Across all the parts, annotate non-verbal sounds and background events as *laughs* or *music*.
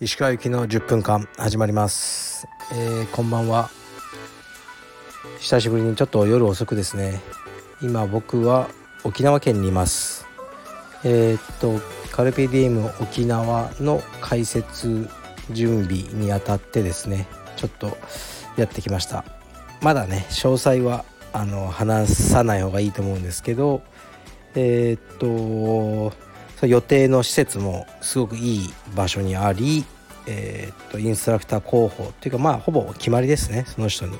石川行きの10分間始まります、えー、こんばんは。久しぶりにちょっと夜遅くですね。今僕は沖縄県にいます。えー、っとカルペディエム沖縄の解説準備にあたってですねちょっとやってきました。まだね詳細はあの話さない方がいいと思うんですけどえー、っとそ予定の施設もすごくいい場所にあり、えー、っとインストラクター候補っていうかまあほぼ決まりですね。その人に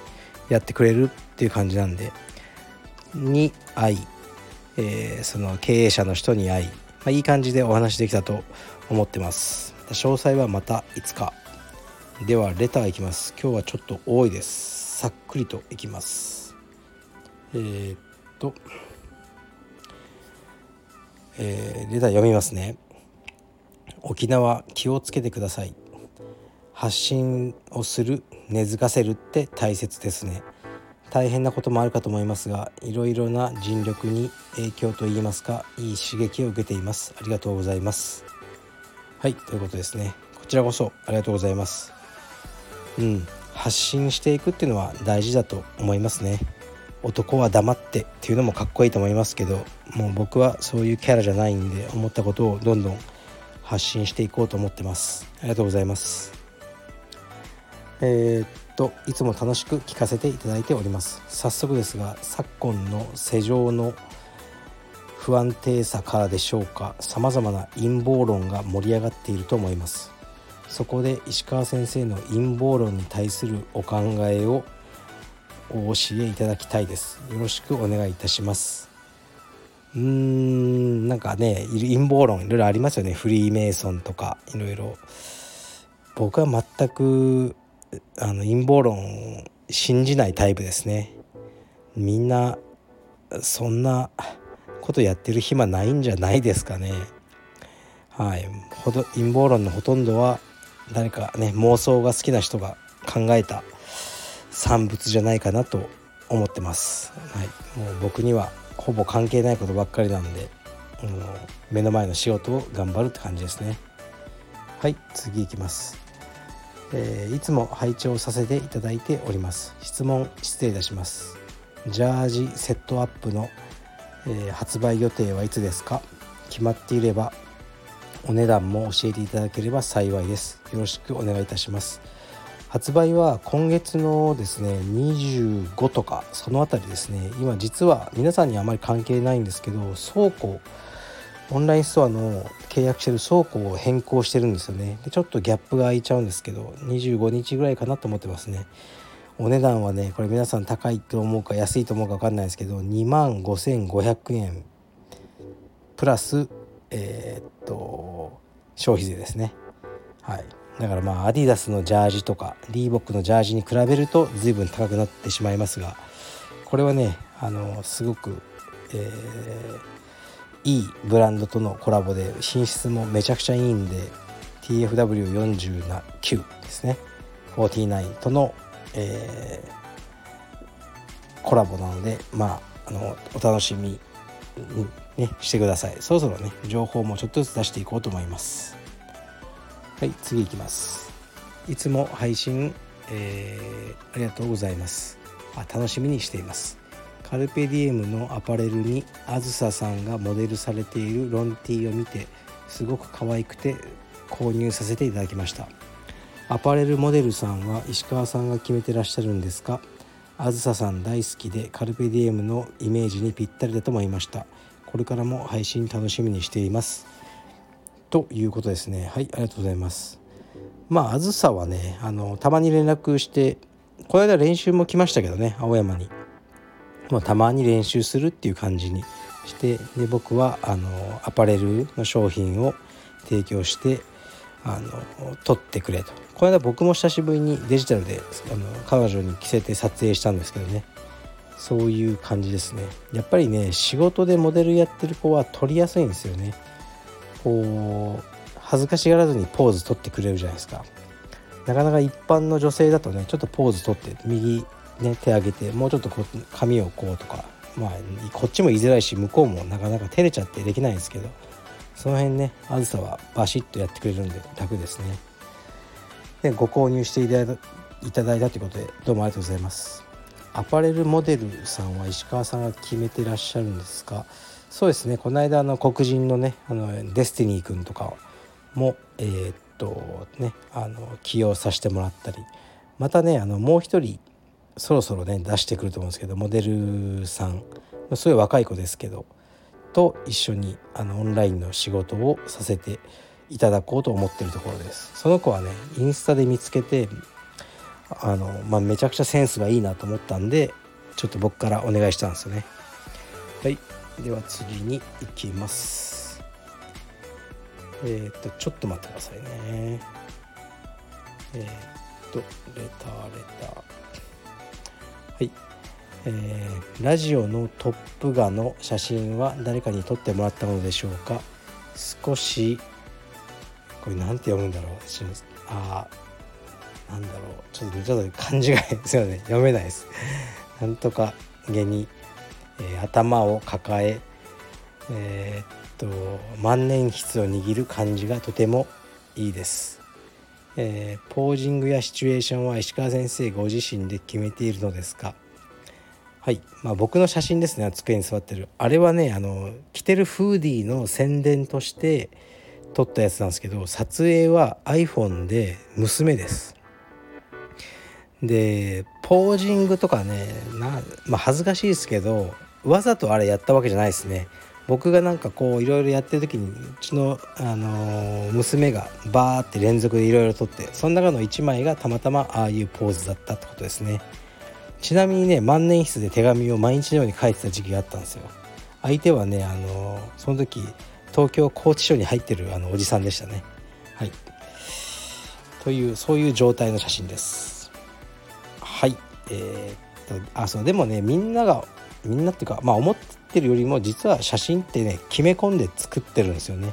やってくれるっていう感じなんで。に会い、えー、その経営者の人に会い、まあ、いい感じでお話できたと思ってます。詳細はまたいつか。ではレターいきます。今日はちょっと多いです。さっくりといきます。えー、っとえー、レター読みますね。沖縄気をつけてください。発信をする根付かせるって大切ですね。大変なこともあるかと思いますがいろいろな尽力に影響といいますかいい刺激を受けています。ありがとうございます。はいということですね。こちらこそありがとうございます。うん発信していくっていうのは大事だと思いますね。男は黙ってっていうのもかっこいいと思いますけどもう僕はそういうキャラじゃないんで思ったことをどんどん発信していこうと思ってます。ありがとうございます。えー、っといつも楽しく聞かせていただいております。早速ですが昨今の世情の不安定さからでしょうかさまざまな陰謀論が盛り上がっていると思います。そこで石川先生の陰謀論に対するお考えをお教えいただきたいです。よろしくお願いいたします。うーんなんかね陰謀論いろいろありますよね。フリーメイソンとかいろいろ。僕は全くあの陰謀論を信じないタイプですね。みんなそんなことやってる暇ないんじゃないですかね。はい。ほど陰謀論のほとんどは誰かね妄想が好きな人が考えた産物じゃないかなと思ってます、はい、もう僕にはほぼ関係ないことばっかりなんで、うん、目の前の仕事を頑張るって感じですね。はい。次いきます、えー、いつも拝聴させていただいております。質問失礼いたします。ジャージセットアップの、えー、発売予定はいつですか？決まっていればお値段も教えていただければ幸いです。よろしくお願いいたします。発売は今月のですね25とかその辺りですね。今実は皆さんにあまり関係ないんですけど倉庫オンラインストアの契約してる倉庫を変更してるんですよね。でちょっとギャップが空いちゃうんですけど25日ぐらいかなと思ってますね。お値段はねこれ皆さん高いと思うか安いと思うか分かんないですけど2万5500円。プラスえー、っと消費税ですね。はい。だからまあアディダスのジャージとかリーボックのジャージに比べると随分高くなってしまいますがこれはねあのすごく、えー、いいブランドとのコラボで品質もめちゃくちゃいいんで TFW49 ですね。49との、えー、コラボなのでまああのお楽しみに、ね、してください。そろそろね情報もちょっとずつ出していこうと思います。はい次いきます。いつも配信、えー、ありがとうございます。あ楽しみにしています。カルペディエムのアパレルにあずささんがモデルされているロンティーを見てすごく可愛くて購入させていただきました。アパレルモデルさんは石川さんが決めてらっしゃるんですかあずささん大好きでカルペディエムのイメージにぴったりだと思いました。これからも配信楽しみにしています。ということですね。はいありがとうございます。まああずさはねあのたまに連絡してこの間練習も来ましたけどね青山に。もうたまに練習するっていう感じにしてで僕はあのアパレルの商品を提供してあの撮ってくれと。この間僕も久しぶりにデジタルであの彼女に着せて撮影したんですけどね。そういう感じですね。やっぱりね仕事でモデルやってる子は撮りやすいんですよね。こう恥ずかしがらずにポーズ取ってくれるじゃないですか。なかなか一般の女性だとねちょっとポーズ取って右ね手上げてもうちょっとこう髪をこうとかまあこっちも言いづらいし向こうもなかなか照れちゃってできないんですけどその辺ねあずさはバシッとやってくれるんで楽ですね。でご購入していただいただいたということでどうもありがとうございます。アパレルモデルさんは石川さんが決めてらっしゃるんですかそうですね。この間の黒人のねあのデスティニー君とかもえー、っとねあの起用させてもらったりまたねあのもう一人そろそろね出してくると思うんですけどモデルさんすごい若い子ですけどと一緒にあのオンラインの仕事をさせていただこうと思ってるところです。その子はねインスタで見つけてあの、まあ、めちゃくちゃセンスがいいなと思ったんでちょっと僕からお願いしたんですよね。はい。では次に行きますえっ、とちょっと待ってくださいね。えっ、とレターレターはいえー、ラジオのトップ画の写真は誰かに撮ってもらったのでしょうか少しこれなんて読むんだろうあなんだろうちょっとちょっと漢字がすいません読めないですなんとかげに、えー、頭を抱ええー、っと万年筆を握る感じがとてもいいです、えー、ポージングやシチュエーションは石川先生ご自身で決めているのですか？はい、まあ、僕の写真ですね机に座ってる。あれはねあの着てるフーディーの宣伝として撮ったやつなんですけど撮影は iPhone で娘です。でポージングとかねな、まあ、恥ずかしいですけどわざとあれやったわけじゃないですね。僕がなんかこういろいろやってる時にうちの、あの、娘がバーって連続でいろいろ撮ってその中の1枚がたまたまああいうポーズだったってことですね。ちなみにね万年筆で手紙を毎日のように書いてた時期があったんですよ。相手はねあの、その時東京拘置所に入ってるあのおじさんでしたね。はい。というそういう状態の写真です。はい。えー、っとあそうでもねみんながみんなっていうかまあ思ってるよりも実は写真ってね決め込んで作ってるんですよね。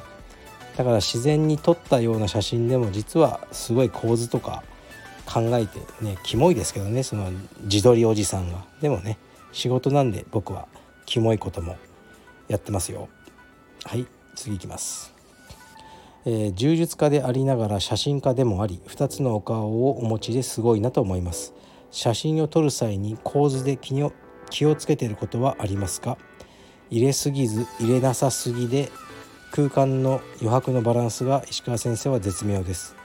だから自然に撮ったような写真でも実はすごい構図とか考えてねキモいですけどねその自撮りおじさんが。でもね仕事なんで僕はキモいこともやってますよ。はい次いきます、えー、柔術家でありながら写真家でもあり2つのお顔をお持ちですごいなと思います。写真を撮る際に構図で気を気をつけていることはありますか？入れすぎず入れなさすぎで空間の余白のバランスが石川先生は絶妙です。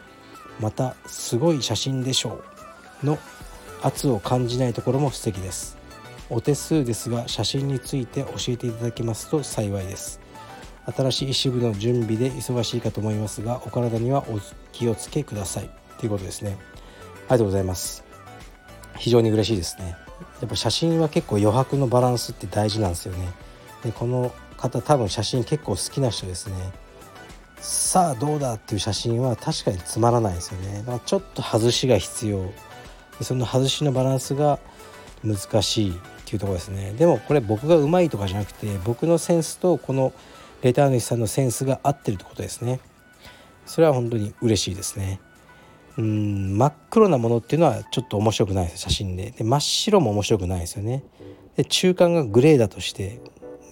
またすごい写真でしょうの圧を感じないところも素敵です。お手数ですが写真について教えていただけますと幸いです。新しい支部の準備で忙しいかと思いますがお体にはお気をつけください。ということですね。ありがとうございます。非常に嬉しいですね。やっぱ写真は結構余白のバランスって大事なんですよね。でこの方多分写真結構好きな人ですね。さあどうだっていう写真は確かにつまらないですよね。だからちょっと外しが必要。その外しのバランスが難しいっていうとこですね。でもこれ僕がうまいとかじゃなくて僕のセンスとこのレター主さんのセンスが合ってるってことですね。それは本当に嬉しいですね。うん真っ黒なものっていうのはちょっと面白くないです。写真で。で真っ白も面白くないですよね。で中間がグレーだとして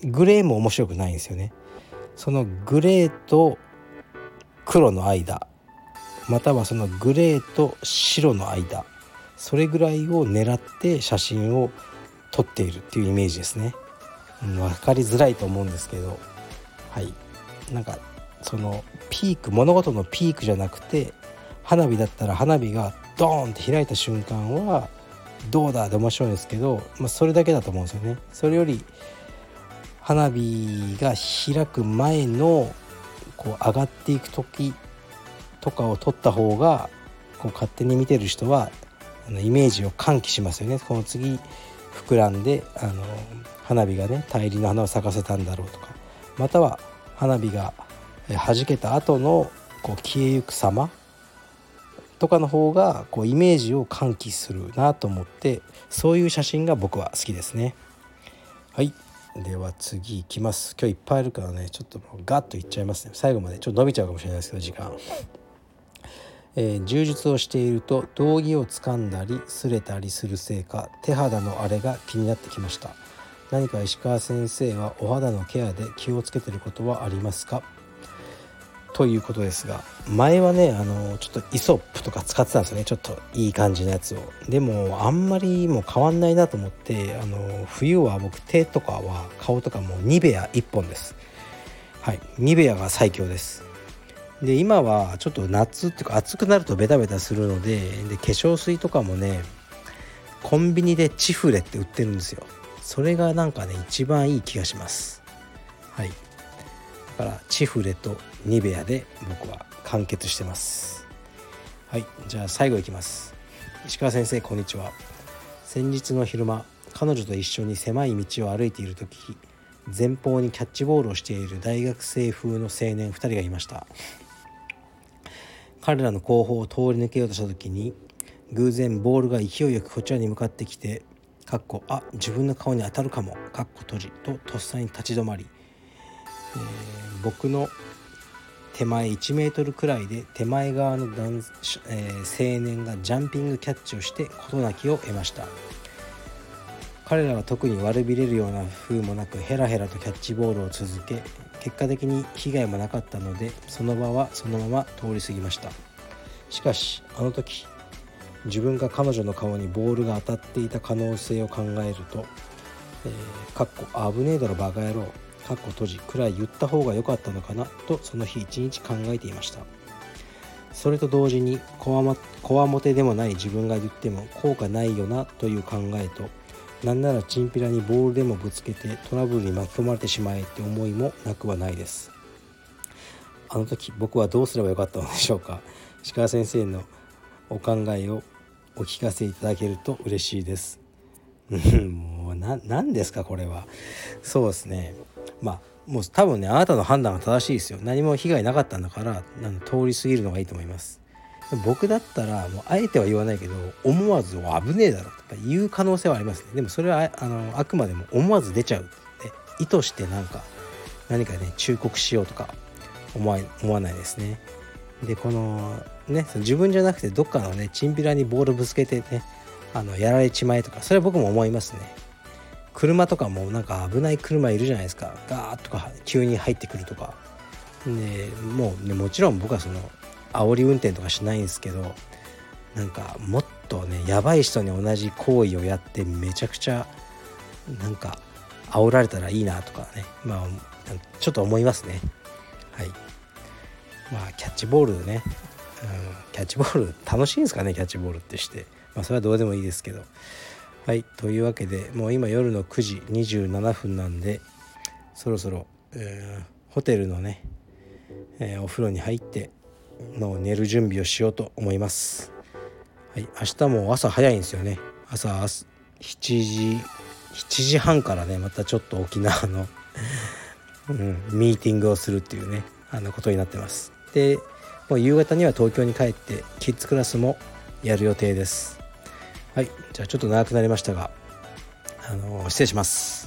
グレーも面白くないんですよね。そのグレーと黒の間。またはそのグレーと白の間。それぐらいを狙って写真を撮っているっていうイメージですね、うん、分かりづらいと思うんですけど。はい。なんかそのピーク物事のピークじゃなくて花火だったら花火がドーンって開いた瞬間はどうだって面白いんですけど、まあ、それだけだと思うんですよね。それより花火が開く前のこう上がっていく時とかを撮った方がこう勝手に見てる人はあのイメージを喚起しますよね。この次膨らんであの花火がね大輪の花を咲かせたんだろうとかまたは花火がはじけた後のこう消えゆく様とかの方がこうイメージを喚起するなと思ってそういう写真が僕は好きですね。はい。では次いきます。今日いっぱいあるからねちょっともうガッといっちゃいますね。最後までちょっと伸びちゃうかもしれないですけど時間。えー、柔術をしていると道着を掴んだり擦れたりするせいか手肌の荒れが気になってきました。何か石川先生はお肌のケアで気をつけてることはありますか？ということですが前はねあのちょっとイソップとか使ってたんですよね。ちょっといい感じのやつを。でもあんまりもう変わんないなと思ってあの冬は僕手とかは顔とかもニベア1本です。はい。ニベアが最強です。で今はちょっと夏っていうか暑くなるとベタベタするのでで化粧水とかもねコンビニでチフレって売ってるんですよ。それがなんかね一番いい気がします。はい。だからチフレとニベアで僕は完結してます。はいじゃあ最後いきます。石川先生こんにちは。先日の昼間彼女と一緒に狭い道を歩いている時前方にキャッチボールをしている大学生風の青年2人がいました。彼らの後方を通り抜けようとした時に偶然ボールが勢いよくこちらに向かってきて「かっこあ自分の顔に当たるかも」かっこ閉じととっさに立ち止まり、えー、僕の手前1メートルくらいで手前側の男、えー、青年がジャンピングキャッチをして事なきを得ました。彼らは特に悪びれるような風もなくヘラヘラとキャッチボールを続け結果的に被害もなかったのでその場はそのまま通り過ぎました。しかしあの時自分が彼女の顔にボールが当たっていた可能性を考えると「えー、かっこ危ねえだろバカ野郎」かっこ閉じくらい言った方が良かったのかなとその日一日考えていました。それと同時にこわもてでもない自分が言っても効果ないよなという考えとなんならチンピラにボールでもぶつけてトラブルに巻き込まれてしまえって思いもなくはないです。あの時僕はどうすればよかったのでしょうか？石川先生のお考えをお聞かせいただけると嬉しいです。*laughs* もう何ですかこれは。そうですね。まあもう多分ねあなたの判断が正しいですよ。何も被害なかったんだから通り過ぎるのがいいと思います。僕だったらもうあえては言わないけど思わず危ねえだろとか言う可能性はありますね。でもそれはあのあくまでも思わず出ちゃうって。意図してなんか何かね忠告しようとか思わ思わないですね。でこのね自分じゃなくてどっかのねチンピラにボールぶつけてねあのやられちまえとかそれは僕も思いますね。車とかもなんか危ない車いるじゃないですか。ガーッとか急に入ってくるとか。でもうねもちろん僕はその煽り運転とかしないんですけどなんかもっとねやばい人に同じ行為をやってめちゃくちゃなんか煽られたらいいなとかね。まあちょっと思いますね。はい。まあキャッチボールね、うん、キャッチボール楽しいんですかねキャッチボールってして。まあそれはどうでもいいですけど。はいというわけでもう今夜の9時27分なんでそろそろ、えー、ホテルのね、えー、お風呂に入っての寝る準備をしようと思います。はい、明日も朝早いんですよね。朝7時7時半からねまたちょっと沖縄の *laughs* うん、ミーティングをするっていうねあのことになってます。でもう夕方には東京に帰ってキッズクラスもやる予定です。はいじゃあちょっと長くなりましたがあの失礼します。